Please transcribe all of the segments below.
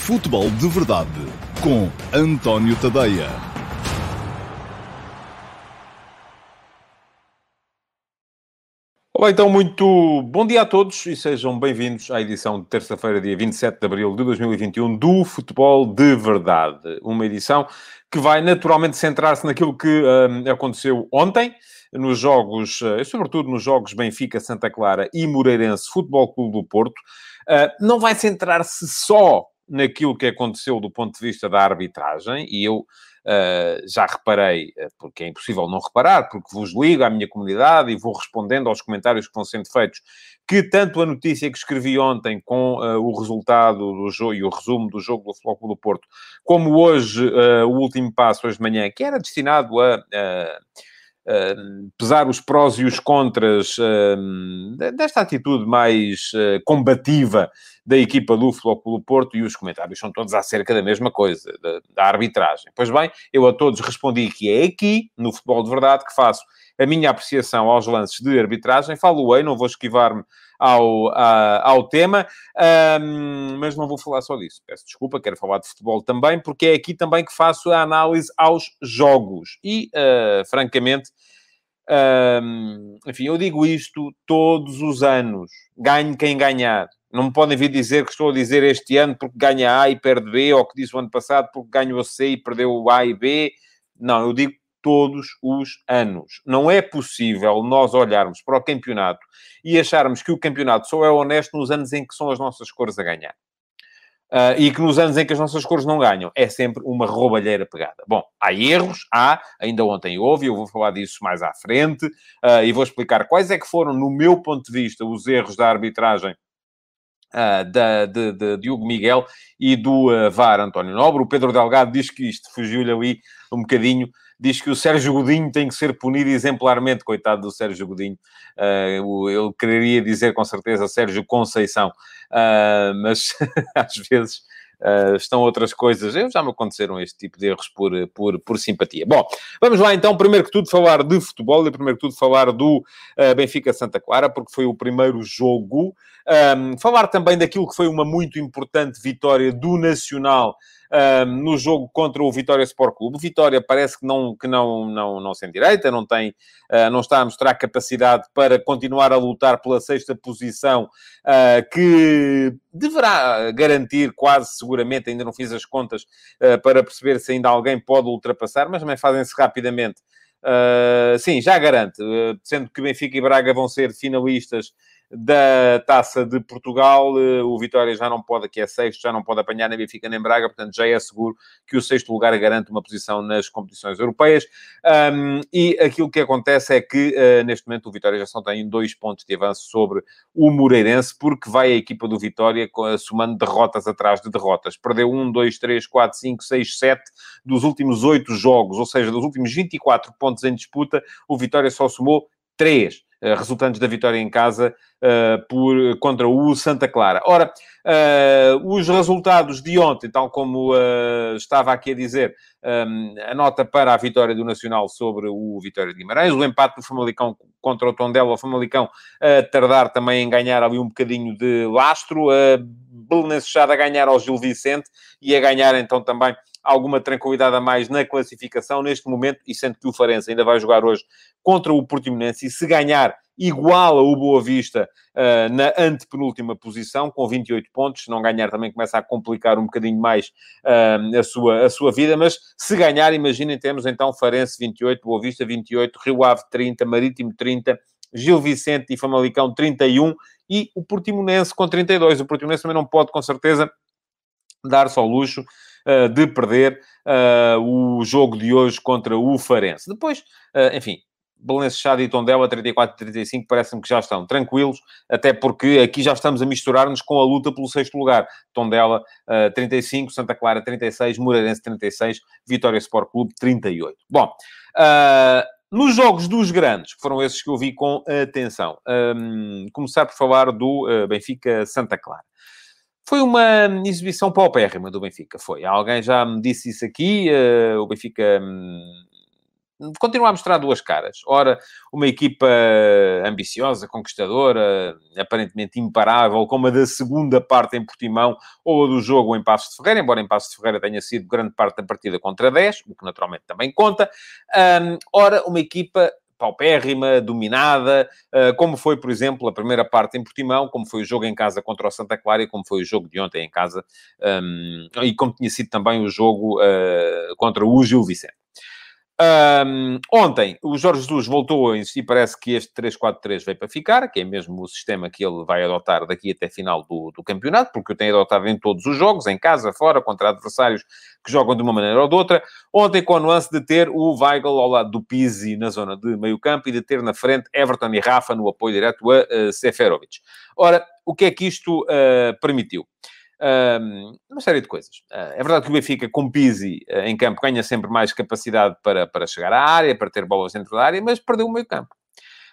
Futebol de Verdade com António Tadeia. Olá, então, muito bom dia a todos e sejam bem-vindos à edição de terça-feira, dia 27 de abril de 2021 do Futebol de Verdade. Uma edição que vai naturalmente centrar-se naquilo que hum, aconteceu ontem, nos jogos, uh, sobretudo nos jogos Benfica, Santa Clara e Moreirense Futebol Clube do Porto. Uh, não vai centrar-se só naquilo que aconteceu do ponto de vista da arbitragem, e eu uh, já reparei, porque é impossível não reparar, porque vos ligo à minha comunidade e vou respondendo aos comentários que vão sendo feitos, que tanto a notícia que escrevi ontem com uh, o resultado do jogo e o resumo do jogo do Futebol Clube do Porto, como hoje uh, o último passo, hoje de manhã, que era destinado a Pesar os prós e os contras desta atitude mais uh, combativa da equipa do Clube Porto e os comentários são todos acerca da mesma coisa, da, arbitragem. Pois bem, eu a todos respondi que é aqui, no Futebol de Verdade, que faço a minha apreciação aos lances de arbitragem. Falo-ei, não vou esquivar-me ao, ao tema, um, mas não vou falar só disso. Peço desculpa, quero falar de futebol também, porque é aqui também que faço a análise aos jogos. E, uh, francamente, um, enfim, eu digo isto todos os anos. Ganhe quem ganhar. Não me podem vir dizer que estou a dizer este ano porque ganha A e perde B, ou que disse o ano passado porque ganhou C e perdeu o A e B. Não, eu digo todos os anos. Não é possível nós olharmos para o campeonato e acharmos que o campeonato só é honesto nos anos em que são as nossas cores a ganhar. Uh, e que nos anos em que as nossas cores não ganham, é sempre uma roubalheira pegada. Bom, há erros, há, ainda ontem houve, eu vou falar disso mais à frente, uh, e vou explicar quais é que foram, no meu ponto de vista, os erros da arbitragem Uh, da, de, de, Diogo Miguel e do uh, VAR António Nobre. O Pedro Delgado diz que isto fugiu-lhe ali um bocadinho diz que o Sérgio Godinho tem que ser punido exemplarmente, coitado do Sérgio Godinho. Uh, eu quereria dizer com certeza Sérgio Conceição, uh, mas às vezes Uh, estão outras coisas. Já me aconteceram este tipo de erros por, por, por simpatia. Bom, vamos lá então, primeiro que tudo, falar de futebol e primeiro que tudo falar do uh, Benfica Santa Clara, porque foi o primeiro jogo. Um, falar também daquilo que foi uma muito importante vitória do Nacional no jogo contra o Vitória Sport Clube. Vitória parece que não, que não, não, não sem direita, não, tem, uh, não está a mostrar capacidade para continuar a lutar pela sexta posição, uh, que deverá garantir quase seguramente, ainda não fiz as contas uh, para perceber se ainda alguém pode ultrapassar, mas também fazem-se rapidamente. sim, já garante, sendo que Benfica e Braga vão ser finalistas da Taça de Portugal. Eh, o Vitória já não pode, que é sexto, já não pode apanhar nem Benfica nem Braga, portanto já é seguro que o sexto lugar garante uma posição nas competições europeias. Um, e aquilo que acontece é que uh, neste momento o Vitória já só tem dois pontos de avanço sobre o Moreirense, porque vai a equipa do Vitória somando derrotas atrás de derrotas. Perdeu 1, 2, 3, 4, 5, 6, 7 dos últimos oito jogos, ou seja, dos últimos 24 pontos em disputa, o Vitória só somou três resultantes da vitória em casa uh, por, contra o Santa Clara. Ora, uh, os resultados de ontem, tal como estava aqui a dizer, a nota para a vitória do Nacional sobre o Vitória de Guimarães, o empate do Famalicão contra o Tondela, o Famalicão a tardar também em ganhar ali um bocadinho de lastro, a Belenenses a ganhar ao Gil Vicente e a ganhar então também alguma tranquilidade a mais na classificação neste momento, e sendo que o Farense ainda vai jogar hoje contra o Portimonense, e se ganhar iguala o Boa Vista uh, na antepenúltima posição, com 28 pontos. Se não ganhar, também começa a complicar um bocadinho mais uh, a, sua, a sua vida. Mas se ganhar, imaginem, temos então Farense 28, Boa Vista 28, Rio Ave 30, Marítimo 30, Gil Vicente e Famalicão 31 e o Portimonense com 32. O Portimonense também não pode, com certeza, dar-se ao luxo de perder uh, o jogo de hoje contra o Farense. Depois, uh, enfim, Belenenses Chade e Tondela 34 e 35 parece-me que já estão tranquilos, até porque aqui já estamos a misturar-nos com a luta pelo sexto lugar. Tondela uh, 35, Santa Clara 36, Moreirense 36, Vitória Sport Clube 38. Bom, uh, nos jogos dos grandes, foram esses que eu vi com atenção, um, começar por falar do uh, Benfica Santa Clara. Foi uma exibição paupérrima do Benfica, foi. Alguém já me disse isso aqui, uh, o Benfica... Um, continua a mostrar duas caras. Ora, uma equipa ambiciosa, conquistadora, aparentemente imparável, como a da segunda parte em Portimão, ou a do jogo em Passos de Ferreira, embora em Passos de Ferreira tenha sido grande parte da partida contra 10, o que naturalmente também conta. Um, ora, uma equipa paupérrima, dominada, uh, como foi, por exemplo, a primeira parte em Portimão, como foi o jogo em casa contra o Santa Clara e como foi o jogo de ontem em casa, um, e como tinha sido também o jogo uh, contra o Gil Vicente. Um, ontem, o Jorge Jesus voltou a insistir, parece que este 3-4-3 veio para ficar, que é mesmo o sistema que ele vai adotar daqui até final do, do campeonato, porque o tem adotado em todos os jogos, em casa, fora, contra adversários que jogam de uma maneira ou de outra. Ontem, com a nuance de ter o Weigl ao lado do Pizzi na zona de meio campo e de ter na frente Everton e Rafa no apoio direto a uh, Seferovic. Ora, o que é que isto uh, permitiu? Um, uma série de coisas. Uh, é verdade que o Benfica, com Pizzi uh, em campo, ganha sempre mais capacidade para, para chegar à área, para ter bolas dentro da área, mas perdeu o meio campo.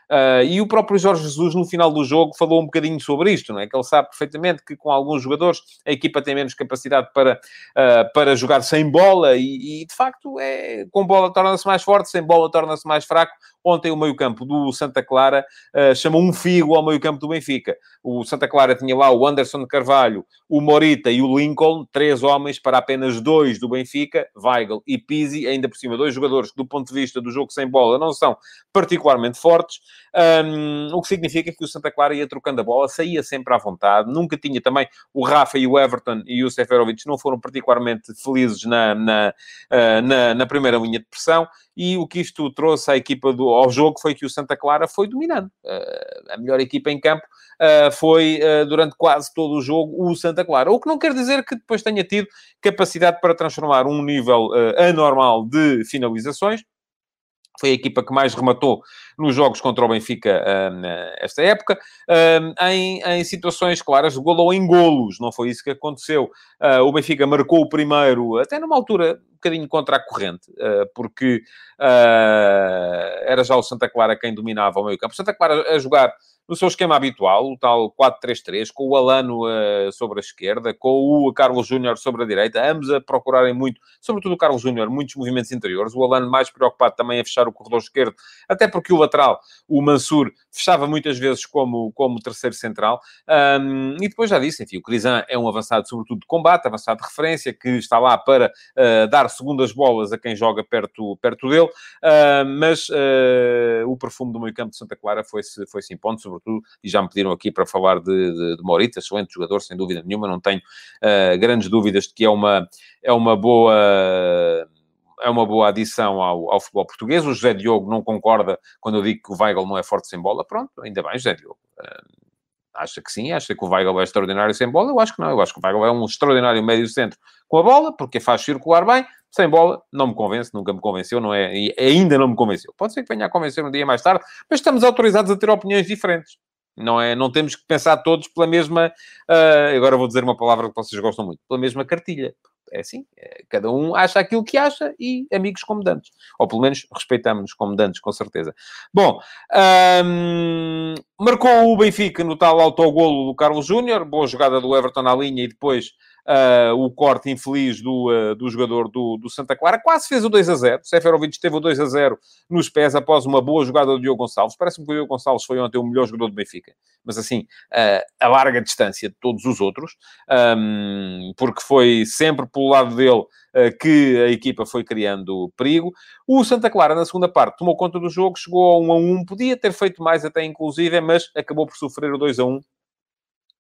Uh, e o próprio Jorge Jesus, no final do jogo, falou um bocadinho sobre isto, não é? Que ele sabe perfeitamente que com alguns jogadores a equipa tem menos capacidade para, uh, para jogar sem bola e, e de facto, é, com bola torna-se mais forte, sem bola torna-se mais fraco. Ontem o meio-campo do Santa Clara uh, chamou um figo ao meio-campo do Benfica. O Santa Clara tinha lá o Anderson de Carvalho, o Morita e o Lincoln, três homens para apenas dois do Benfica, Weigl e Pizzi, ainda por cima dois jogadores que, do ponto de vista do jogo sem bola, não são particularmente fortes. Um, o que significa que o Santa Clara ia trocando a bola, saía sempre à vontade, nunca tinha também o Rafa e o Everton e o Seferovic não foram particularmente felizes na, na, uh, na, na, primeira linha de pressão e o que isto trouxe à equipa do, ao jogo foi que o Santa Clara foi dominando. Uh, a melhor equipa em campo uh, foi, durante quase todo o jogo, o Santa Clara. O que não quer dizer que depois tenha tido capacidade para transformar um nível anormal de finalizações, foi a equipa que mais rematou nos jogos contra o Benfica uh, esta época, uh, em, em, situações claras de golo ou em golos. Não foi isso que aconteceu. Uh, o Benfica marcou o primeiro, até numa altura um bocadinho contra a corrente, porque era já o Santa Clara quem dominava o meio campo. Santa Clara a jogar no seu esquema habitual, o tal 4-3-3, com o Alano uh, sobre a esquerda, com o Carlos Júnior sobre a direita, ambos a procurarem muito, sobretudo o Carlos Júnior, muitos movimentos interiores, o Alano mais preocupado também a fechar o corredor esquerdo, até porque o lateral, o Mansur, fechava muitas vezes como, como terceiro central, um, e depois já disse, enfim, o Crisan é um avançado sobretudo de combate, avançado de referência, que está lá para uh, dar segundas bolas a quem joga perto, perto dele, uh, mas o perfume do meio campo de Santa Clara foi-se foi impondo, sobretudo sobretudo, e já me pediram aqui para falar de, de, de Morita, excelente jogador, sem dúvida nenhuma, não tenho uh, grandes dúvidas de que é uma, é uma boa é uma boa adição ao, ao, futebol português. O José Diogo não concorda quando eu digo que o Weigl não é forte sem bola. Pronto, ainda bem, José Diogo. Uh, acha que sim, acha que o Weigl é extraordinário sem bola. Eu acho que não. Eu acho que o Weigl é um extraordinário médio-centro com a bola, porque faz circular bem. Sem bola, não me convence, nunca me convenceu, não é? Ainda não me convenceu. Pode ser que venha a convencer um dia mais tarde, mas estamos autorizados a ter opiniões diferentes. Não, é, não temos que pensar todos pela mesma. Uh, agora vou dizer uma palavra que vocês gostam muito: pela mesma cartilha. É assim, é, cada um acha aquilo que acha e amigos como dantes. Ou pelo menos respeitamos-nos como dantes, com certeza. Bom, um, marcou o Benfica no tal autogolo do Carlos Júnior, boa jogada do Everton à linha e depois uh, o corte infeliz do, uh, do jogador do, do, Santa Clara. Quase fez o 2 a 0. Seferovic teve o 2 a 0 nos pés após uma boa jogada do Diogo Gonçalves. Parece-me que o Diogo Gonçalves foi ontem o melhor jogador do Benfica. Mas assim, uh, a larga distância de todos os outros, um, porque foi sempre pelo lado dele que a equipa foi criando perigo. O Santa Clara, na segunda parte, tomou conta do jogo, chegou a 1 a 1, podia ter feito mais até inclusive, mas acabou por sofrer o 2 a 1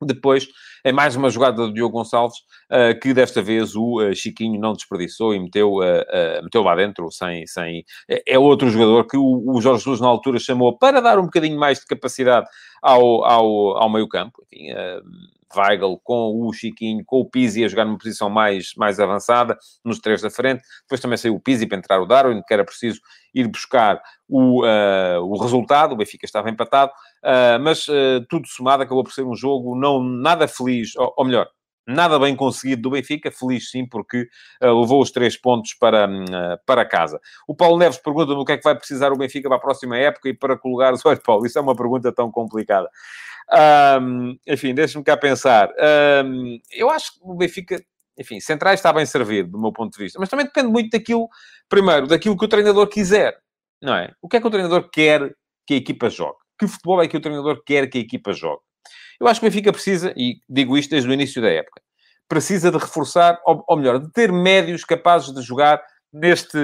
depois, é mais uma jogada do Diogo Gonçalves, uh, que desta vez o uh, Chiquinho não desperdiçou e meteu, uh, meteu lá dentro, sem... sem... É, é outro jogador que o, o, Jorge Jesus, na altura, chamou para dar um bocadinho mais de capacidade ao, ao, ao meio campo. Enfim, Weigl com o Chiquinho, com o Pizzi a jogar numa posição mais, mais avançada, nos três da frente. Depois também saiu o Pizzi para entrar o Darwin, que era preciso ir buscar o, uh, o resultado. O Benfica estava empatado, uh, mas uh, tudo somado acabou por ser um jogo não nada feliz, ou, ou melhor, nada bem conseguido do Benfica, feliz sim, porque uh, levou os três pontos para, uh, para casa. O Paulo Neves pergunta-me o que é que vai precisar o Benfica para a próxima época e para colocar os olhos, Paulo, isso é uma pergunta tão complicada. Um, enfim, deixa-me cá pensar. Um, eu acho que o Benfica, enfim, centrais está bem servido, do meu ponto de vista, mas também depende muito daquilo, primeiro, daquilo que o treinador quiser. não é? O que é que o treinador quer que a equipa jogue? Que futebol é que o treinador quer que a equipa jogue? Eu acho que o Benfica precisa, e digo isto desde o início da época, precisa de reforçar, ou, ou melhor, de ter médios capazes de jogar neste,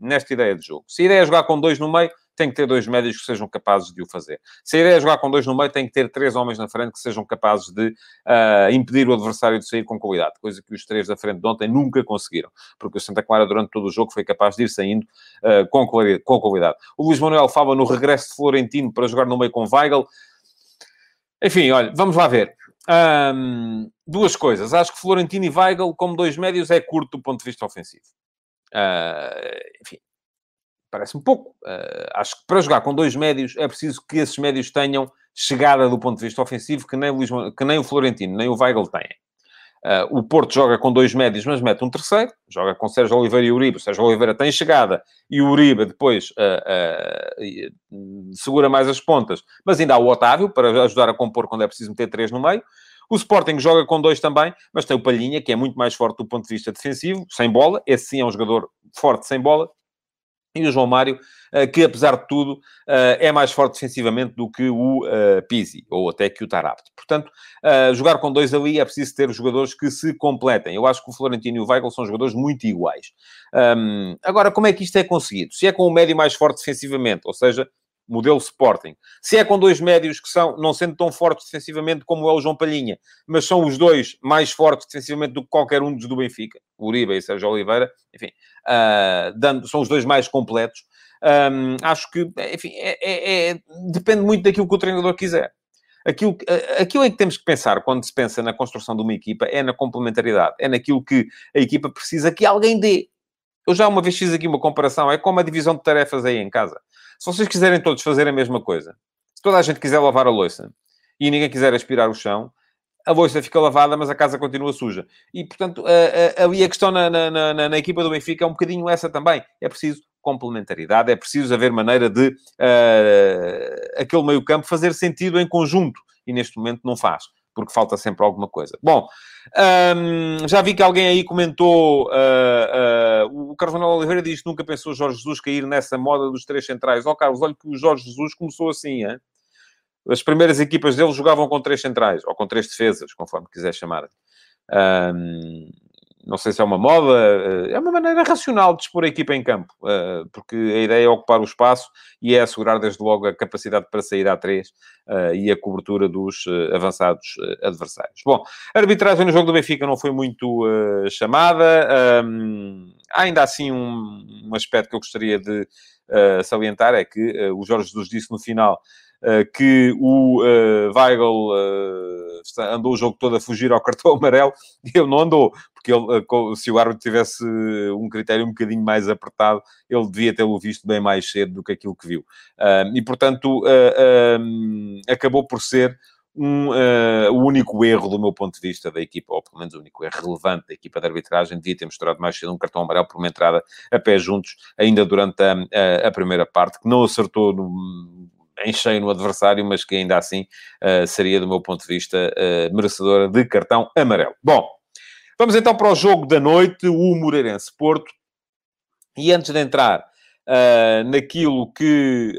nesta ideia de jogo. Se a ideia é jogar com dois no meio, tem que ter dois médios que sejam capazes de o fazer. Se a ideia é jogar com dois no meio, tem que ter três homens na frente que sejam capazes de uh, impedir o adversário de sair com qualidade, coisa que os três da frente de ontem nunca conseguiram, porque o Santa Clara, durante todo o jogo, foi capaz de ir saindo uh, com, com qualidade. O Luís Manuel fala no regresso de Florentino para jogar no meio com Weigl. Enfim, olha, vamos lá ver. Um, duas coisas. Acho que Florentino e Weigl, como dois médios, é curto do ponto de vista ofensivo. Uh, enfim, parece-me pouco. Uh, acho que para jogar com dois médios é preciso que esses médios tenham chegada do ponto de vista ofensivo que nem o, que nem o Florentino, nem o Weigl têm. Uh, o Porto joga com dois médios, mas mete um terceiro. Joga com Sérgio Oliveira e Uribe. O Sérgio Oliveira tem chegada e o Uribe depois uh, segura mais as pontas. Mas ainda há o Otávio para ajudar a compor quando é preciso meter três no meio. O Sporting joga com dois também, mas tem o Palhinha, que é muito mais forte do ponto de vista defensivo, sem bola. Esse sim é um jogador forte sem bola. E o João Mário, eh, que apesar de tudo, eh, é mais forte defensivamente do que o eh, Pizzi, ou até que o Tarapte. Portanto, jogar com dois ali é preciso ter jogadores que se completem. Eu acho que o Florentino e o Weigl são jogadores muito iguais. Agora, como é que isto é conseguido? Se é com o médio mais forte defensivamente, ou seja, modelo Sporting. Se é com dois médios que são, não sendo tão fortes defensivamente como é o João Palhinha, mas são os dois mais fortes defensivamente do que qualquer um dos do Benfica, Uribe e Sérgio Oliveira, enfim, uh, dando, são os dois mais completos. Um, acho que, enfim, é, é, é, depende muito daquilo que o treinador quiser. Aquilo, aquilo em que temos que pensar quando se pensa na construção de uma equipa é na complementaridade, é naquilo que a equipa precisa que alguém dê. Eu já uma vez fiz aqui uma comparação, é como a divisão de tarefas aí em casa. Se vocês quiserem todos fazer a mesma coisa, se toda a gente quiser lavar a louça e ninguém quiser aspirar o chão, a louça fica lavada, mas a casa continua suja. E, portanto, ali a questão na, na, na, na, equipa do Benfica é um bocadinho essa também. É preciso complementaridade, é preciso haver maneira de uh, aquele meio campo fazer sentido em conjunto. E neste momento não faz porque falta sempre alguma coisa. Bom, um, já vi que alguém aí comentou, uh, uh, o Carlos Manuel Oliveira diz que nunca pensou Jorge Jesus cair nessa moda dos três centrais. Ó oh, Carlos, olha que o Jorge Jesus começou assim, hein? As primeiras equipas dele jogavam com três centrais, ou com três defesas, conforme quiser chamar. Um, não sei se é uma moda, eh, é uma maneira racional de expor a equipa em campo, eh, porque a ideia é ocupar o espaço e é assegurar desde logo a capacidade para sair a três eh, e a cobertura dos avançados adversários. Bom, a arbitragem no jogo do Benfica não foi muito chamada, há ainda assim um, aspecto que eu gostaria de salientar, é que o Jorge Jesus disse no final que o Weigl andou o jogo todo a fugir ao cartão amarelo, e ele não andou, porque ele, eh, se o árbitro tivesse um critério um bocadinho mais apertado, ele devia tê-lo visto bem mais cedo do que aquilo que viu. e, portanto, acabou por ser um, uh, o único erro do meu ponto de vista da equipa, ou pelo menos o único erro relevante da equipa de arbitragem, devia ter mostrado mais cedo um cartão amarelo por uma entrada a pé juntos, ainda durante a, a, a primeira parte, que não acertou no, em cheio no adversário, mas que ainda assim uh, seria, do meu ponto de vista, uh, merecedora de cartão amarelo. Bom, Vamos então para o jogo da noite, o Moreirense Porto. E antes de entrar uh, naquilo que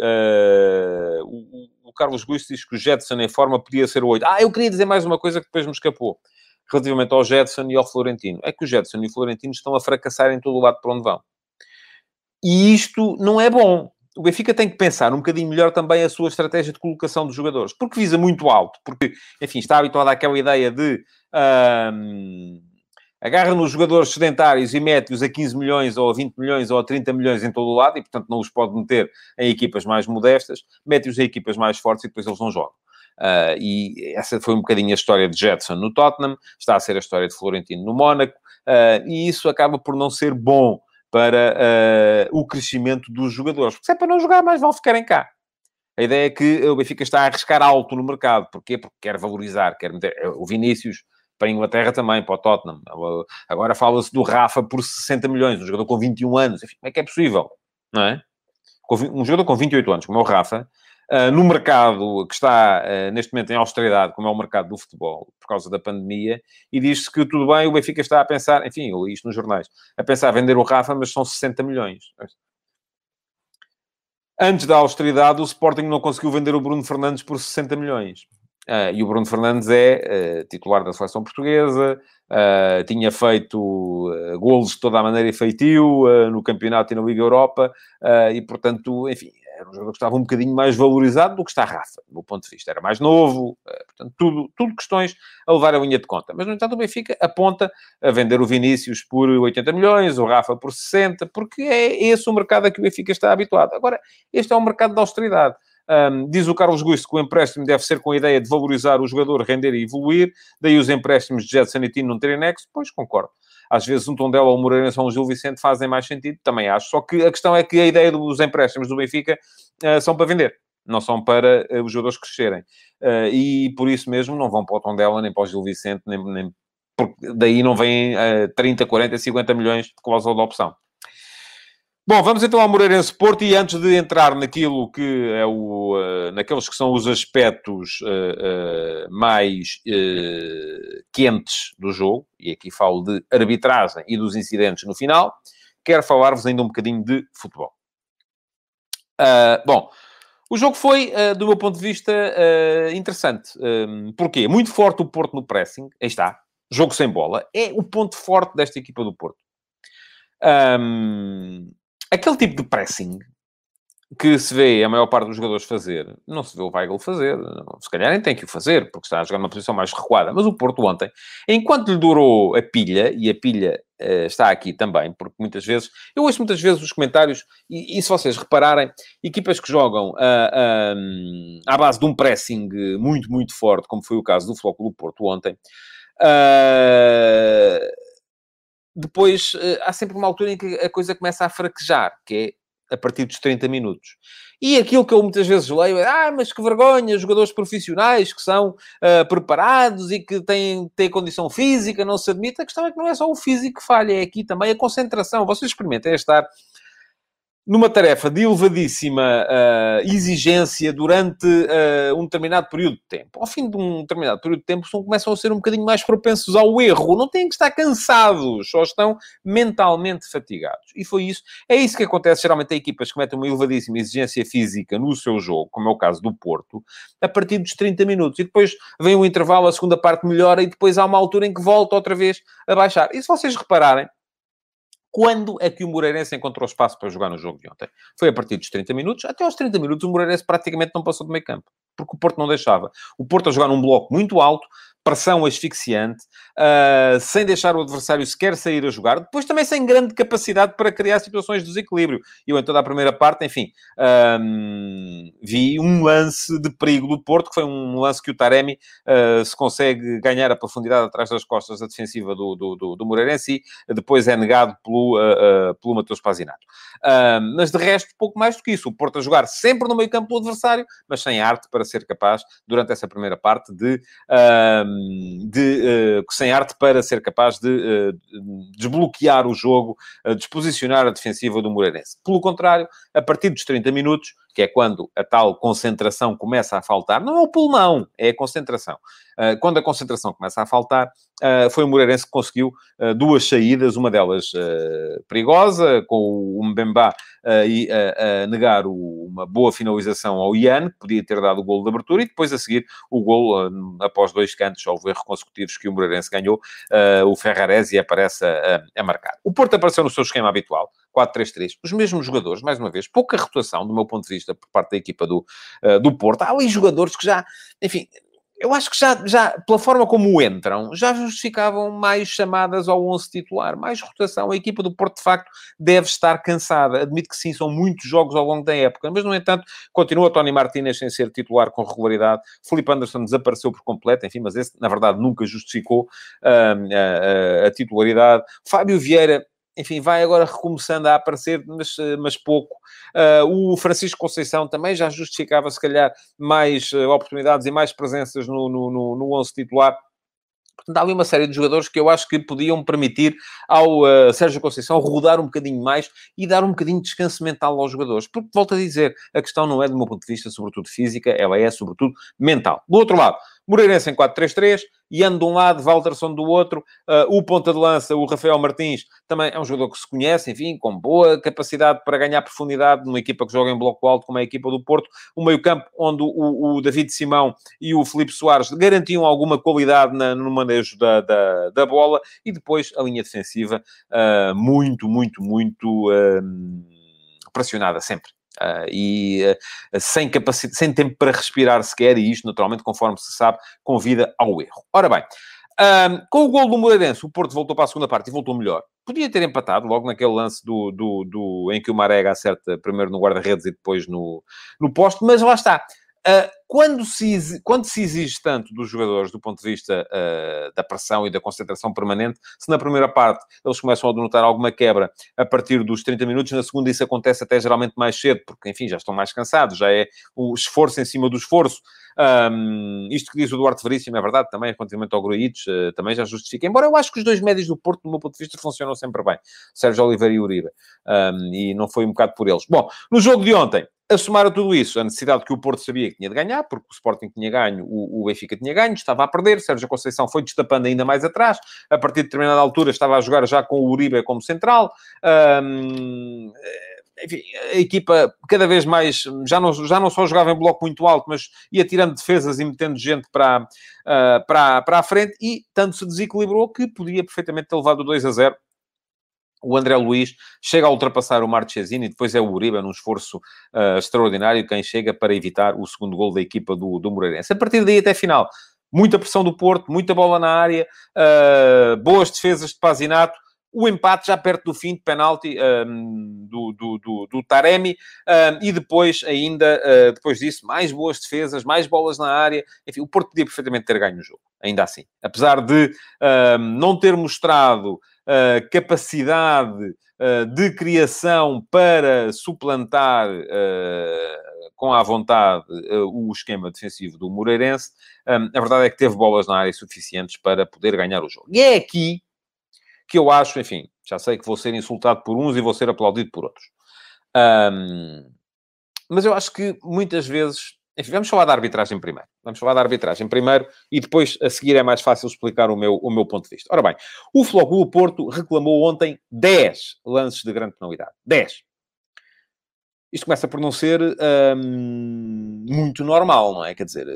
o, o, Carlos Guiz diz que o Jetson em forma podia ser o 8. Ah, eu queria dizer mais uma coisa que depois me escapou. Relativamente ao Jetson e ao Florentino. É que o Jetson e o Florentino estão a fracassar em todo o lado para onde vão. E isto não é bom. O Benfica tem que pensar um bocadinho melhor também a sua estratégia de colocação dos jogadores. Porque visa muito alto. Porque, enfim, está habituado àquela ideia de... Agarra nos jogadores sedentários e mete-os a 15 milhões, ou a 20 milhões, ou a 30 milhões em todo o lado, e portanto não os pode meter em equipas mais modestas, mete-os em equipas mais fortes e depois eles não jogam. Uh, e essa foi um bocadinho a história de Jetson no Tottenham, está a ser a história de Florentino no Mónaco, uh, e isso acaba por não ser bom para uh, o crescimento dos jogadores, porque se é para não jogar, mais vale ficarem cá. A ideia é que o Benfica está a arriscar alto no mercado. Porquê? Porque quer valorizar, quer meter... O Vinícius para a Inglaterra também, para o Tottenham. Agora fala-se do Rafa por 60 milhões, um jogador com 21 anos. Enfim, como é que é possível? Não é? Um jogador com 28 anos, como é o Rafa, Uh, no mercado que está uh, neste momento em austeridade, como é o mercado do futebol, por causa da pandemia, e diz-se que tudo bem, o Benfica está a pensar, enfim, eu li isto nos jornais, a pensar a vender o Rafa, mas são 60 milhões. Antes da austeridade, o Sporting não conseguiu vender o Bruno Fernandes por 60 milhões. Uh, e o Bruno Fernandes é titular da seleção portuguesa, uh, tinha feito uh, golos de toda a maneira e feitio no campeonato e na Liga Europa, e portanto, enfim, era um jogador que estava um bocadinho mais valorizado do que está Rafa, do meu ponto de vista. Era mais novo, portanto, tudo, tudo questões a levar a linha de conta. Mas, no entanto, o Benfica aponta a vender o Vinícius por 80 milhões, o Rafa por 60, porque é esse o mercado a que o Benfica está habituado. Agora, este é um mercado de austeridade. Um, diz o Carlos Guisto que o empréstimo deve ser com a ideia de valorizar o jogador, render e evoluir, daí os empréstimos de Jetson e Tino não terem nexo, pois concordo. Às vezes um Tondela ou um Moreirense ou um Gil Vicente fazem mais sentido, também acho. Só que a questão é que a ideia dos empréstimos do Benfica uh, são para vender, não são para uh, os jogadores crescerem. Uh, e por isso mesmo não vão para o Tondela, nem para o Gil Vicente, nem, nem porque daí não vêm 30, 40, 50 milhões de cláusula de opção. Bom, vamos então ao Moreirense Porto e antes de entrar naquilo que é o, uh, naqueles que são os aspectos uh, uh, mais quentes do jogo, e aqui falo de arbitragem e dos incidentes no final, quero falar-vos ainda um bocadinho de futebol. bom, o jogo foi, do meu ponto de vista, interessante. porquê? Muito forte o Porto no pressing, aí está, jogo sem bola, é o ponto forte desta equipa do Porto. Um, aquele tipo de pressing que se vê a maior parte dos jogadores fazer, não se vê o Weigl fazer. Se calhar nem tem que o fazer, porque está a jogar numa posição mais recuada. Mas o Porto ontem, enquanto lhe durou a pilha, e a pilha uh, está aqui também, porque muitas vezes, eu ouço muitas vezes os comentários, e, e se vocês repararem, equipas que jogam uh, uh, à base de um pressing muito, muito forte, como foi o caso do Flóculo Porto ontem, uh, depois eh, há sempre uma altura em que a coisa começa a fraquejar, que é a partir dos 30 minutos. E aquilo que eu muitas vezes leio é, ah, mas que vergonha, jogadores profissionais que são uh, preparados e que têm, têm condição física, não se admite. A questão é que não é só o físico que falha, é aqui também a concentração. Vocês experimentem estar numa tarefa de elevadíssima uh, exigência durante uh, um determinado período de tempo. Ao fim de um determinado período de tempo, começam a ser um bocadinho mais propensos ao erro. Não têm que estar cansados, só estão mentalmente fatigados. E foi isso. É isso que acontece geralmente a equipas que metem uma elevadíssima exigência física no seu jogo, como é o caso do Porto, a partir dos 30 minutos. E depois vem o intervalo, a segunda parte melhora e depois há uma altura em que volta outra vez a baixar. E se vocês repararem, quando é que o Moreirense encontrou espaço para jogar no jogo de ontem? Foi a partir dos 30 minutos. Até aos 30 minutos o Moreirense praticamente não passou do meio campo. Porque o Porto não deixava. O Porto a jogar num bloco muito alto, pressão asfixiante, uh, sem deixar o adversário sequer sair a jogar, depois também sem grande capacidade para criar situações de desequilíbrio. Eu, em toda a primeira parte, enfim, um, vi um lance de perigo do Porto, que foi um lance que o Taremi uh, se consegue ganhar a profundidade atrás das costas da defensiva do, do, do, do Moreirense e depois é negado pelo, uh, pelo Matheus Pazinato. mas de resto, pouco mais do que isso. O Porto a jogar sempre no meio campo do adversário, mas sem arte para ser capaz, durante essa primeira parte, de de, uh, sem arte para ser capaz de uh, desbloquear o jogo, uh, desposicionar a defensiva do Moreirense. Pelo contrário, a partir dos 30 minutos, que é quando a tal concentração começa a faltar, não é o pulmão, é a concentração. Uh, quando a concentração começa a faltar, uh, foi o Moreirense que conseguiu uh, duas saídas, uma delas perigosa, com o Mbemba a negar uma boa finalização ao Ian, que podia ter dado o golo de abertura, e depois a seguir o golo, após dois cantos, houve erros consecutivos que o Moreirense ganhou, o Ferraresi aparece a, a marcar. O Porto apareceu no seu esquema habitual, 4-3-3. Os mesmos jogadores, mais uma vez, pouca rotação, do meu ponto de vista, por parte da equipa do, uh, do Porto. Há ali jogadores que já, enfim, eu acho que já, já, pela forma como entram, já justificavam mais chamadas ao 11 titular, mais rotação. A equipa do Porto, de facto, deve estar cansada. Admito que sim, são muitos jogos ao longo da época, mas, no entanto, continua Tony Martínez sem ser titular com regularidade. Felipe Anderson desapareceu por completo, enfim, mas esse, na verdade, nunca justificou uh, a, a titularidade. Fábio Vieira enfim, vai agora recomeçando a aparecer, mas, eh, mas pouco. Uh, o Francisco Conceição também já justificava, se calhar, mais uh, oportunidades e mais presenças no, no, no, no 11 titular. Portanto, há ali uma série de jogadores que eu acho que podiam permitir ao uh, Sérgio Conceição rodar um bocadinho mais e dar um bocadinho de descanso mental aos jogadores. Porque, volto a dizer, a questão não é, do meu ponto de vista, sobretudo física, ela é, sobretudo, mental. Do outro lado, Moreirense em 4-3-3, Ian de um lado, Walterson do outro, uh, o ponta de lança, o Rafael Martins, também é um jogador que se conhece, enfim, com boa capacidade para ganhar profundidade numa equipa que joga em bloco alto, como é a equipa do Porto, um meio campo onde o, o David Simão e o Felipe Soares garantiam alguma qualidade na, no manejo da, da, da, bola, e depois a linha defensiva uh, muito, muito, muito uh, pressionada sempre. Uh, e uh, sem, capacidade, sem tempo para respirar sequer, e isto, naturalmente, conforme se sabe, convida ao erro. Ora bem, uh, com o gol do Moreirense, o Porto voltou para a segunda parte e voltou melhor. Podia ter empatado logo naquele lance do, do, do em que o Marega acerta primeiro no guarda-redes e depois no, no poste, mas lá está. Uh, quando, se, quando se exige tanto dos jogadores do ponto de vista uh, da pressão e da concentração permanente, se na primeira parte eles começam a denotar alguma quebra a partir dos 30 minutos, na segunda isso acontece até geralmente mais cedo, porque, enfim, já estão mais cansados, já é o esforço em cima do esforço. Um, isto que diz o Duarte Veríssimo é verdade, também, relativamente ao Gruites, uh, também já justifica. Embora eu acho que os dois médios do Porto, do meu ponto de vista, funcionam sempre bem. Sérgio Oliveira e Uribe. Um, e não foi um bocado por eles. Bom, no jogo de ontem, a somar a tudo isso, a necessidade que o Porto sabia que tinha de ganhar, porque o Sporting tinha ganho, o, o Benfica tinha ganho, estava a perder, Sérgio Conceição foi destapando ainda mais atrás, a partir de determinada altura estava a jogar já com o Uribe como central, enfim, a equipa cada vez mais, já não, já não só jogava em bloco muito alto, mas ia tirando defesas e metendo gente para, uh, para, para a frente, e tanto se desequilibrou que podia perfeitamente ter levado 2 a 0 o André Luiz chega a ultrapassar o Marchesini, depois é o Uribe, num esforço uh, extraordinário, quem chega para evitar o segundo gol da equipa do, do Moreirense. A partir daí até final, muita pressão do Porto, muita bola na área, uh, boas defesas de Pazinato, o empate já perto do fim de penalti um, do, do, do, do, Taremi, um, e depois, ainda, uh, depois disso, mais boas defesas, mais bolas na área. Enfim, o Porto podia perfeitamente ter ganho o jogo, ainda assim. Apesar de um, não ter mostrado capacidade uh, de criação para suplantar com à vontade o esquema defensivo do Moreirense, um, a verdade é que teve bolas na área suficientes para poder ganhar o jogo. E é aqui que eu acho, enfim, já sei que vou ser insultado por uns e vou ser aplaudido por outros. Um, mas eu acho que muitas vezes enfim, vamos falar da arbitragem primeiro. Vamos falar da arbitragem primeiro e depois, a seguir, é mais fácil explicar o meu, o meu ponto de vista. Ora bem, o Flóculo Porto reclamou ontem 10 lances de grande penalidade. 10. Isto começa por não ser hum, muito normal, não é? Quer dizer,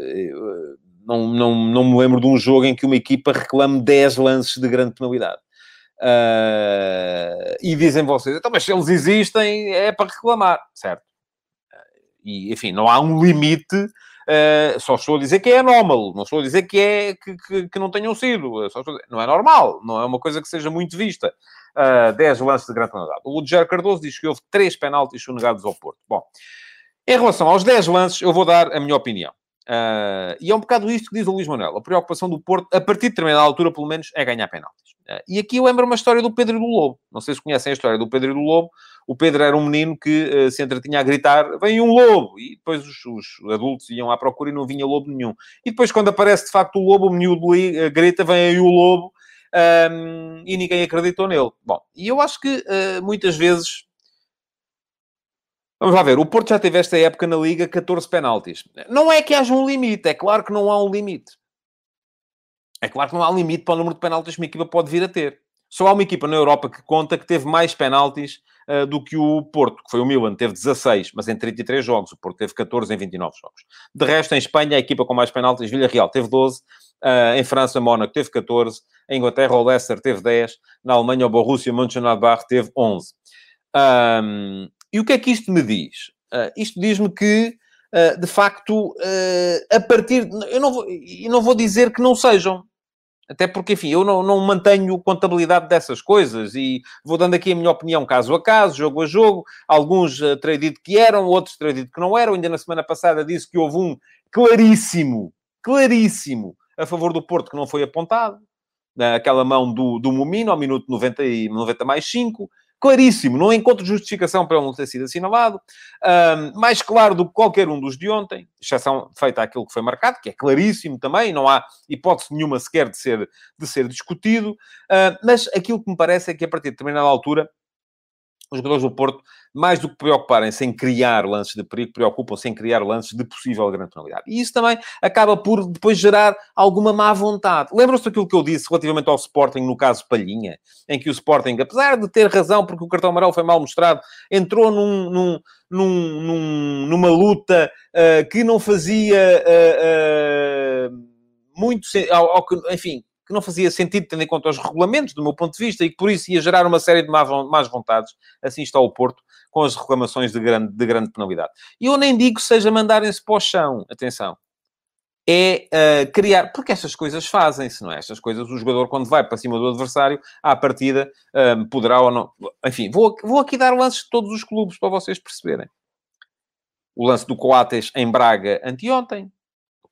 não, não, não me lembro de um jogo em que uma equipa reclame 10 lances de grande penalidade. Uh, e dizem vocês, então, mas se eles existem, é para reclamar, certo? E, enfim, não há um limite. Uh, só estou a dizer que é anómalo, não estou a dizer que, é, que, que, que não tenham sido. Dizer, não é normal, não é uma coisa que seja muito vista. Uh, eh, 10 lances de grande penalidade. O Ludger Cardoso diz que houve 3 penaltis sonegados ao Porto. Bom, em relação aos 10 lances, eu vou dar a minha opinião. Uh, e é um bocado isto que diz o Luís Manuel. A preocupação do Porto, a partir de determinada altura, pelo menos, é ganhar penaltis. Uh, e aqui eu lembro uma história do Pedro do Lobo. Não sei se conhecem a história do Pedro do Lobo o Pedro era um menino que uh, se entretinha a gritar, vem um lobo! E depois os, os, adultos iam à procura e não vinha lobo nenhum. E depois, quando aparece de facto o lobo, o menino uh, grita, vem aí o lobo, um, e ninguém acreditou nele. Bom, e eu acho que muitas vezes... Vamos lá ver, o Porto já teve esta época na Liga 14 penaltis. Não é que haja um limite, é claro que não há um limite. É claro que não há limite para o número de penaltis que uma equipa pode vir a ter. Só há uma equipa na Europa que conta que teve mais penaltis uh, do que o Porto, que foi o Milan, teve 16, mas em 33 jogos. O Porto teve 14 em 29 jogos. De resto, em Espanha, a equipa com mais penaltis, Villarreal, teve 12. Uh, eh, em França, Mónaco teve 14. Em Inglaterra, o Leicester teve 10. Na Alemanha, o Borussia Mönchengladbach teve 11. Um, e o que é que isto me diz? Uh, isto diz-me que, uh, de facto, uh, a partir... Eu não, vou, eu não vou dizer que não sejam. Até porque, enfim, eu não, não mantenho contabilidade dessas coisas e vou dando aqui a minha opinião caso a caso, jogo a jogo. Alguns uh, que eram, outros terei dito que não eram. Ainda na semana passada disse que houve um claríssimo, claríssimo, a favor do Porto que não foi apontado. Aquela mão do, do Momino ao minuto 90, e, 90 mais 5 claríssimo, não encontro justificação para ele não ter sido assinalado, um, mais claro do que qualquer um dos de ontem, exceção feita àquilo que foi marcado, que é claríssimo também, não há hipótese nenhuma sequer de ser, de ser discutido, uh, mas aquilo que me parece é que a partir de determinada altura os jogadores do Porto, mais do que preocuparem-se em criar lances de perigo, preocupam-se em criar lances de possível grande penalidade. E isso também acaba por depois gerar alguma má vontade. Lembram-se daquilo que eu disse relativamente ao Sporting, no caso Palhinha, em que o Sporting, apesar de ter razão porque o cartão amarelo foi mal mostrado, entrou num, num, num, numa luta uh, que não fazia uh, uh, muito... Ao, enfim, que não fazia sentido, tendo em conta os regulamentos, do meu ponto de vista, e que por isso ia gerar uma série de más vontades. Assim está o Porto, com as reclamações de grande, de grande penalidade. E eu nem digo seja mandarem-se para o chão, atenção. É uh, criar, porque estas coisas fazem-se, não é? Estas coisas, o jogador, quando vai para cima do adversário, à partida, uh, poderá ou não. Enfim, vou, vou aqui dar lances de todos os clubes para vocês perceberem. O lance do Coates em Braga anteontem,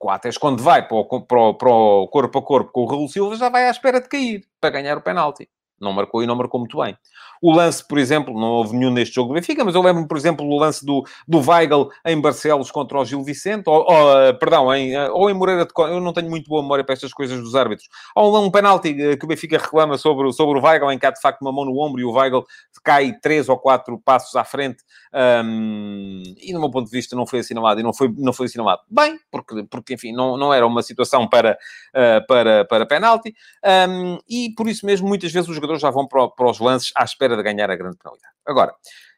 Coates, quando vai para o, para, o, para o corpo a corpo com o Raul Silva, já vai à espera de cair para ganhar o penalti. Não marcou e não marcou muito bem. O lance, por exemplo, não houve nenhum neste jogo do Benfica, mas eu lembro-me, por exemplo, do lance do, do Weigl em Barcelos contra o Gil Vicente, ou, ou eh, perdão, em, eh, ou em Moreira de Eu não tenho muito boa memória para estas coisas dos árbitros. Há um, um penalti eh, que o Benfica reclama sobre, sobre o Weigl, em que há de facto uma mão no ombro e o Weigl cai três ou quatro passos à frente. Um, e, do meu ponto de vista, não foi assinalado. E não foi, não foi assinalado bem, porque, porque enfim, não, não era uma situação para, uh, para, para penalti. Um, e, por isso mesmo, muitas vezes os jogadores já vão para, para os lances à espera de ganhar a grande penalidade. Agora,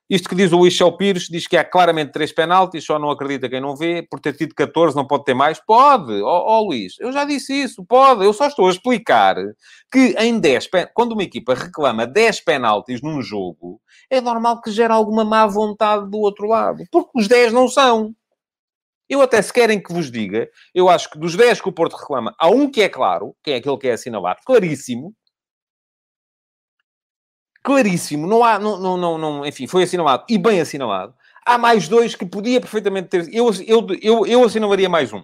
isto que diz o Luís Pires, diz que há claramente três penaltis, só não acredita quem não vê, por ter tido 14 não pode ter mais? Pode, ó oh, oh, Luís, eu já disse isso, pode, eu só estou a explicar que em 10, quando uma equipa reclama 10 penaltis num jogo, é normal que gere alguma má vontade do outro lado, porque os 10 não são. Eu até se querem que vos diga, eu acho que dos 10 que o Porto reclama, há um que é claro, que é aquele que é assinalado, claríssimo, claríssimo, não há, não, não, não, não, enfim, foi assinalado e bem assinalado. Há mais dois que podia perfeitamente ter. Eu, eu, eu, eu assinalaria mais um.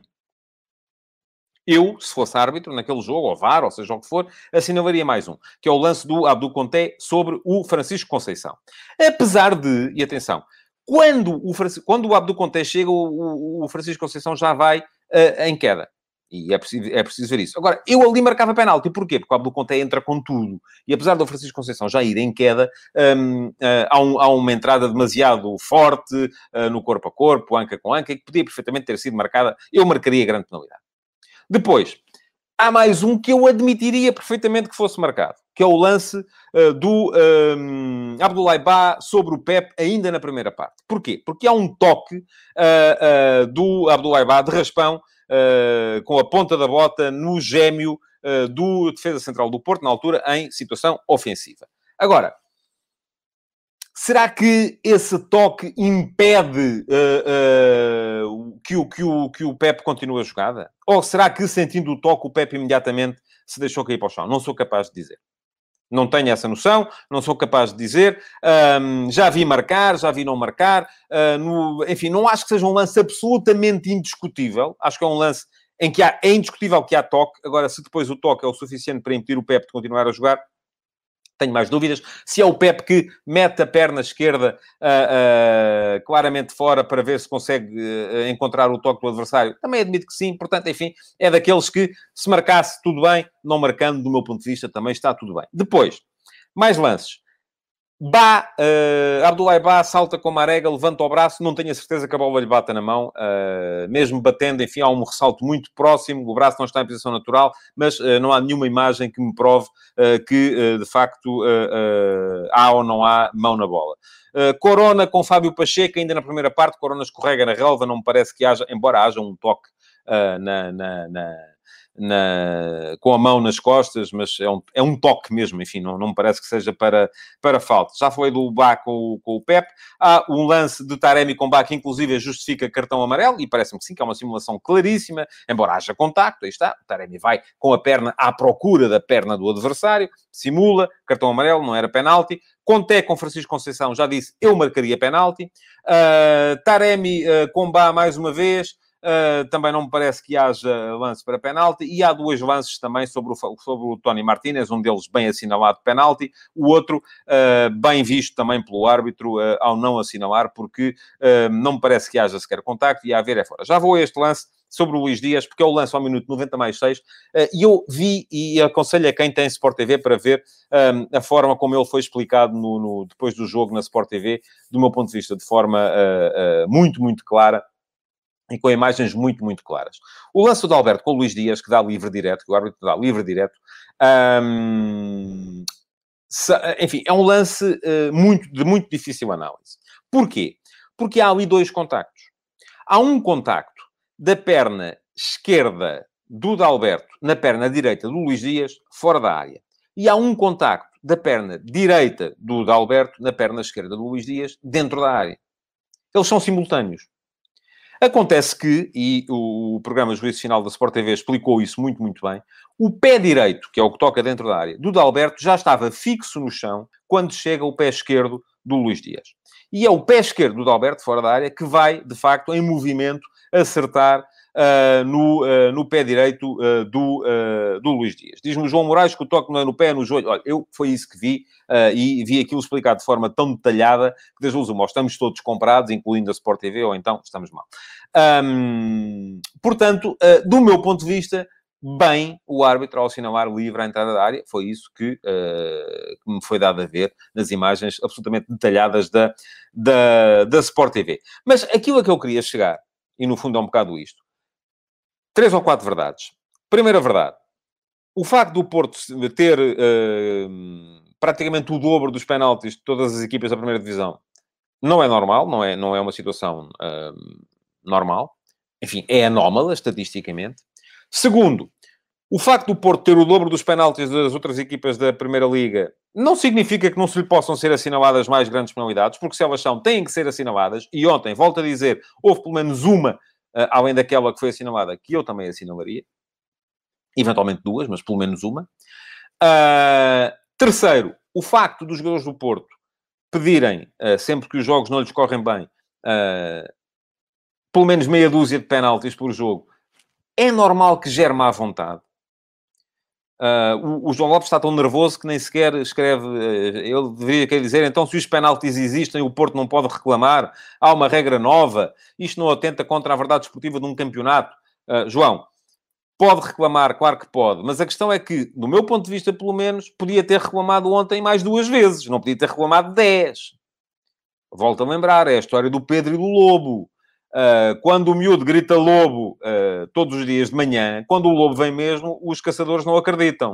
Eu, se fosse árbitro naquele jogo, ou VAR, ou seja o que for, assinalaria mais um, que é o lance do Abdul Conté sobre o Francisco Conceição. Apesar de, e atenção, quando o, quando o Abdul Conté chega, o, o, Francisco Conceição já vai uh, em queda. E é preciso, é preciso ver isso. Agora, eu ali marcava penalti. Porquê? Porque o Abdul Conté entra com tudo. E apesar do Francisco Conceição já ir em queda, um, uh, há, um, há, uma entrada demasiado forte uh, no corpo a corpo, anca com anca, que podia perfeitamente ter sido marcada. Eu marcaria grande penalidade. Depois, há mais um que eu admitiria perfeitamente que fosse marcado, que é o lance uh, do um, Abdoulaye Ba sobre o Pep ainda na primeira parte. Porquê? Porque há um toque uh, uh, do Abdoulaye Ba de raspão com a ponta da bota no gêmeo do defesa central do Porto, na altura, em situação ofensiva. Agora, será que esse toque impede uh, que, o, que, o, que o Pep continue a jogada? Ou será que, sentindo o toque, o Pep imediatamente se deixou cair para o chão? Não sou capaz de dizer. Não tenho essa noção, não sou capaz de dizer. Um, já vi marcar, já vi não marcar. Uh, no, enfim, não acho que seja um lance absolutamente indiscutível. Acho que é um lance em que há, é indiscutível que há toque. Agora, se depois o toque é o suficiente para impedir o Pep de continuar a jogar, tenho mais dúvidas. Se é o Pep que mete a perna esquerda uh, uh, claramente fora para ver se consegue uh, encontrar o toque do adversário, também admito que sim. Portanto, enfim, é daqueles que se marcasse tudo bem, não marcando, do meu ponto de vista, também está tudo bem. Depois, mais lances. Bá, uh, Abdoulaye Bá salta com a arega, levanta o braço, não tenho a certeza que a bola lhe bata na mão, uh, mesmo batendo, enfim, há um ressalto muito próximo, o braço não está em posição natural, mas uh, não há nenhuma imagem que me prove que, de facto, há ou não há mão na bola. Corona com Fábio Pacheco, ainda na primeira parte, Corona escorrega na relva, não me parece que haja, embora haja um toque na, na, na na, com a mão nas costas, mas é um, é um toque mesmo, enfim, não, não me parece que seja para, para falta. Já falei do Bá com, com o Pep. Há um lance de Taremi com Bá que, inclusive, justifica cartão amarelo, e parece-me que sim, que é uma simulação claríssima, embora haja contacto, aí está, o Taremi vai com a perna à procura da perna do adversário, simula, cartão amarelo, não era penalti. Conté com Francisco Conceição, já disse, eu marcaria penalti. Uh, Taremi uh, com Bá mais uma vez, Uh, também não me parece que haja lance para penalti. E há dois lances também sobre o, sobre o Tony Martinez, um deles bem assinalado penalti, o outro uh, bem visto também pelo árbitro uh, ao não assinalar, porque não me parece que haja sequer contacto e a haver é fora. Já vou a este lance sobre o Luís Dias, porque é o lance ao minuto 90 mais 6, e eu vi e aconselho a quem tem Sport TV para ver a forma como ele foi explicado no, no, depois do jogo na Sport TV, do meu ponto de vista, de forma muito, muito clara e com imagens muito, muito claras. O lance do Alberto com o Luís Dias, que dá livre direto, que o árbitro dá livre direto, um, enfim, é um lance uh, muito, de muito difícil análise. Porquê? Porque há ali dois contactos. Há um contacto da perna esquerda do Dalberto na perna direita do Luís Dias, fora da área. E há um contacto da perna direita do Dalberto na perna esquerda do Luís Dias, dentro da área. Eles são simultâneos. Acontece que, e o programa Juízo Final da Sport TV explicou isso muito, muito bem, o pé direito, que é o que toca dentro da área, do Dalberto já estava fixo no chão quando chega o pé esquerdo do Luís Dias. E é o pé esquerdo do Dalberto, fora da área, que vai, de facto, em movimento, acertar uh, no, uh, no pé direito uh, do, do Luís Dias. Diz-me João Moraes que o toque não é no pé, é no joelho. Olha, eu foi isso que vi e vi aquilo explicado de forma tão detalhada que das duas uma, estamos todos comprados, incluindo a Sport TV, ou então estamos mal. Um, portanto, do meu ponto de vista, bem o árbitro ao assinalar livre à entrada da área. Foi isso que, uh, que, me foi dado a ver nas imagens absolutamente detalhadas da, da, da Sport TV. Mas aquilo a que eu queria chegar, e no fundo é um bocado isto, três ou quatro verdades. Primeira verdade, o facto do Porto ter uh, praticamente o dobro dos penaltis de todas as equipas da primeira divisão não é normal, não é, não é uma situação uh, normal. Enfim, é anómala estatisticamente. Segundo, o facto do Porto ter o dobro dos penaltis das outras equipas da Primeira Liga não significa que não se lhe possam ser assinaladas mais grandes penalidades, porque se elas são, têm que ser assinaladas. E ontem, volto a dizer, houve pelo menos uma além daquela que foi assinalada, que eu também assinalaria. Eventualmente duas, mas pelo menos uma. Uh, terceiro, o facto dos jogadores do Porto pedirem, uh, sempre que os jogos não lhes correm bem, pelo menos meia dúzia de penaltis por jogo, é normal que gere má vontade. Uh, o, o, João Lopes está tão nervoso que nem sequer escreve. Uh, ele deveria querer dizer, então, se os penaltis existem, o Porto não pode reclamar. Há uma regra nova. Isto não atenta contra a verdade esportiva de um campeonato. Uh, João, pode reclamar, claro que pode. Mas a questão é que, do meu ponto de vista, pelo menos, podia ter reclamado ontem mais duas vezes. Não podia ter reclamado dez. Volto a lembrar, é a história do Pedro e do Lobo. Uh, quando o miúdo grita lobo uh, todos os dias de manhã, quando o lobo vem mesmo, os caçadores não acreditam.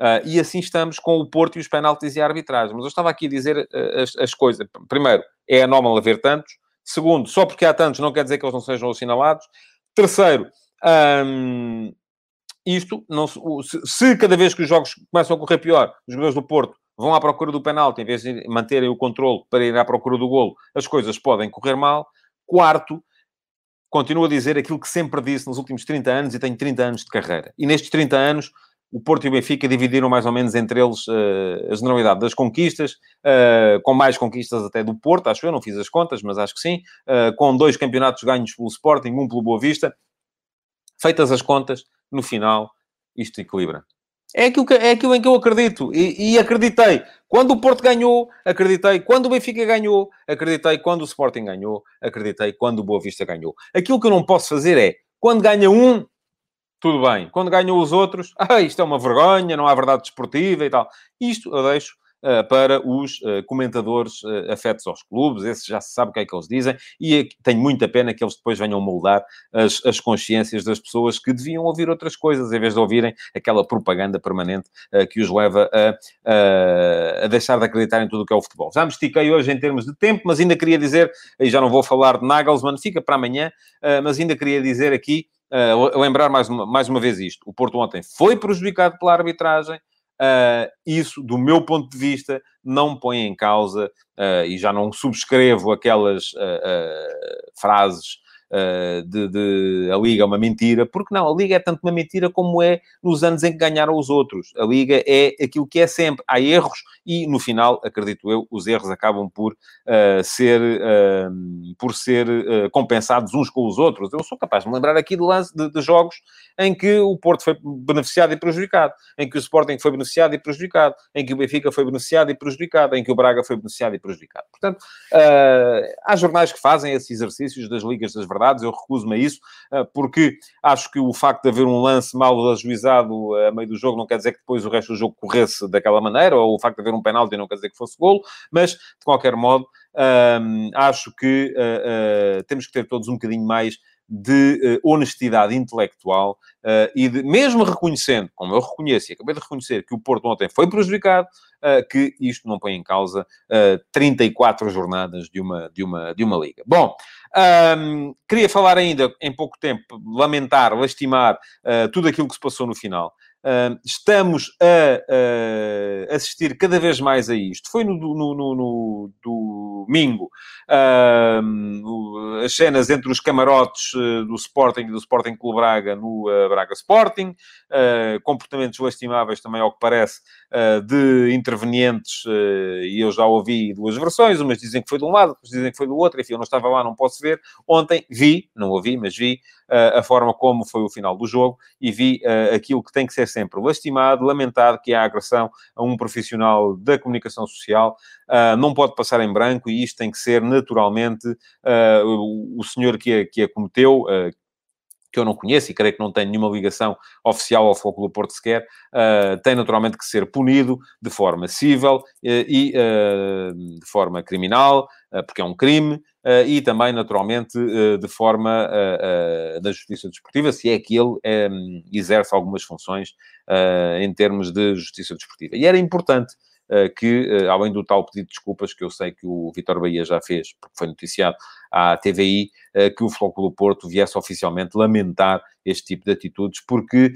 Uh, e assim estamos com o Porto e os penaltis e a arbitragem. Mas eu estava aqui a dizer as, as, coisas. Primeiro, é anómalo haver tantos. Segundo, só porque há tantos não quer dizer que eles não sejam assinalados. Terceiro, isto, não, se, se, cada vez que os jogos começam a correr pior, os jogadores do Porto vão à procura do penalti, em vez de manterem o controle para ir à procura do golo, as coisas podem correr mal. Quarto, continuo a dizer aquilo que sempre disse nos últimos 30 anos e tenho 30 anos de carreira. E nestes 30 anos, o Porto e o Benfica dividiram mais ou menos entre eles uh, a generalidade das conquistas, uh, com mais conquistas até do Porto, acho eu, não fiz as contas, mas acho que sim, uh, com dois campeonatos ganhos pelo Sporting, um pelo Boa Vista. Feitas as contas, no final, isto equilibra. É aquilo, que, é aquilo em que eu acredito. E, e, acreditei. Quando o Porto ganhou, acreditei. Quando o Benfica ganhou, acreditei. Quando o Sporting ganhou, acreditei. Quando o Boa Vista ganhou. Aquilo que eu não posso fazer é, quando ganha um, tudo bem. Quando ganham os outros, ah, isto é uma vergonha, não há verdade desportiva e tal. Isto eu deixo para os uh, comentadores uh, afetos aos clubes, esses já se sabe o que é que eles dizem, e tenho muita pena que eles depois venham moldar as, as consciências das pessoas que deviam ouvir outras coisas, em vez de ouvirem aquela propaganda permanente que os leva a, a, deixar de acreditar em tudo o que é o futebol. Já me estiquei hoje em termos de tempo, mas ainda queria dizer, e já não vou falar de Nagelsmann, fica para amanhã, mas ainda queria dizer aqui, lembrar mais uma, mais uma vez isto. O Porto ontem foi prejudicado pela arbitragem, Uh, isso, do meu ponto de vista, não põe em causa, uh, e já não subscrevo aquelas uh, frases de, de, a Liga é uma mentira, porque não, a Liga é tanto uma mentira como é nos anos em que ganharam os outros. A Liga é aquilo que é sempre. Há erros e no final, acredito eu, os erros acabam por uh, ser, uh, por ser compensados uns com os outros. Eu sou capaz de me lembrar aqui de, lance, de, de, jogos em que o Porto foi beneficiado e prejudicado, em que o Sporting foi beneficiado e prejudicado, em que o Benfica foi beneficiado e prejudicado, em que o Braga foi beneficiado e prejudicado. Portanto, há jornais que fazem esses exercícios das Ligas das Verdades, eu recuso-me a isso, porque acho que o facto de haver um lance mal ajuizado a meio do jogo não quer dizer que depois o resto do jogo corresse daquela maneira, ou o facto de haver um penalti não quer dizer que fosse golo, mas, de qualquer modo, hum, acho que uh, uh, temos que ter todos um bocadinho mais de uh, honestidade intelectual e de, mesmo reconhecendo, como eu reconheço e acabei de reconhecer, que o Porto ontem foi prejudicado, que isto não põe em causa 34 jornadas de uma, de, uma, de uma liga. Bom, um, queria falar ainda, em pouco tempo, lamentar, lastimar tudo aquilo que se passou no final. Estamos a assistir cada vez mais a isto. Foi no, no, no, no domingo as cenas entre os camarotes eh, do Sporting e do Sporting Clube Braga no eh, Braga Sporting, comportamentos lastimáveis também, ao que parece, de intervenientes, e eu já ouvi duas versões, umas dizem que foi de um lado, outras dizem que foi do outro, enfim, eu não estava lá, não posso ver. Ontem vi, não ouvi, mas vi a forma como foi o final do jogo e vi aquilo que tem que ser sempre lastimado, lamentado, que é a agressão a um profissional da comunicação social. Uh, não pode passar em branco e isto tem que ser naturalmente uh, o, o, senhor que a, que a cometeu, uh, que eu não conheço e creio que não tem nenhuma ligação oficial ao Foco do Porto sequer, uh, tem naturalmente que ser punido de forma cível uh, e uh, de forma criminal, porque é um crime, e também, naturalmente, de forma da justiça desportiva, se é que ele um, exerce algumas funções em termos de justiça desportiva. E era importante que, eh, além do tal pedido de desculpas que eu sei que o Vitor Bahia já fez, porque foi noticiado à TVI, eh, que o Flóculo do Porto viesse oficialmente lamentar este tipo de atitudes, porque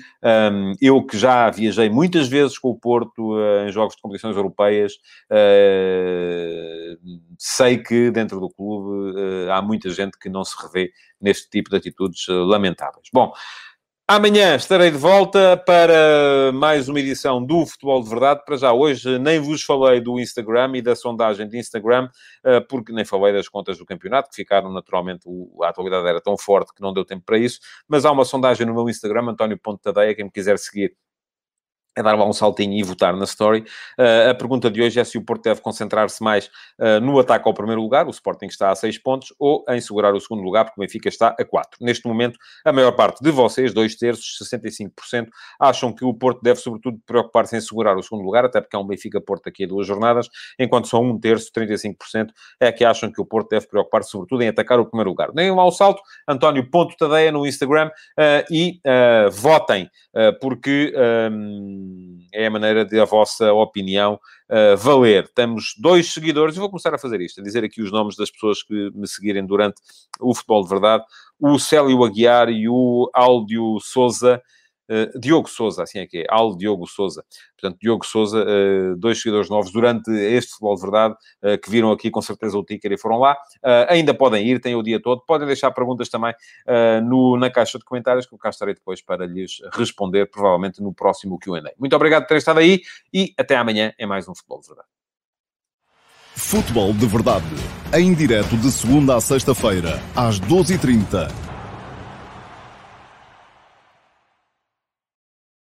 um, eu que já viajei muitas vezes com o Porto uh, em jogos de competições europeias, uh, sei que dentro do clube uh, há muita gente que não se revê neste tipo de atitudes lamentáveis. Bom, Amanhã estarei de volta para mais uma edição do Futebol de Verdade. Para já hoje nem vos falei do Instagram e da sondagem de Instagram, eh, porque nem falei das contas do campeonato, que ficaram naturalmente, a atualidade era tão forte que não deu tempo para isso. Mas há uma sondagem no meu Instagram, António quem me quiser seguir é dar lá um saltinho e votar na story. Uh, a pergunta de hoje é se o Porto deve concentrar-se mais uh, no ataque ao primeiro lugar, o Sporting está a 6 pontos, ou em segurar o segundo lugar, porque o Benfica está a 4. Neste momento, a maior parte de vocês, dois terços, 65%, acham que o Porto deve, sobretudo, preocupar-se em segurar o segundo lugar, até porque é um Benfica-Porto aqui a duas jornadas, enquanto só um terço, 35%, é que acham que o Porto deve preocupar-se, sobretudo, em atacar o primeiro lugar. Deem lá o salto, António Ponto Tadeia no Instagram, uh, e votem, porque... Um, é a maneira de a vossa opinião uh, valer. Temos dois seguidores, e vou começar a fazer isto, a dizer aqui os nomes das pessoas que me seguirem durante o Futebol de Verdade. O Célio Aguiar e o Áldio Souza. Uh, Diogo Souza, assim é que é, Al Diogo Souza. Portanto, Diogo Souza, uh, dois seguidores novos durante este futebol de verdade, uh, que viram aqui com certeza o ticker e foram lá. ainda podem ir, têm o dia todo. Podem deixar perguntas também no, na caixa de comentários, que eu cá estarei depois para lhes responder, provavelmente no próximo QA. Muito obrigado por terem estado aí e até amanhã em mais um futebol de verdade. Futebol de verdade, em direto de segunda a sexta-feira, às 12h30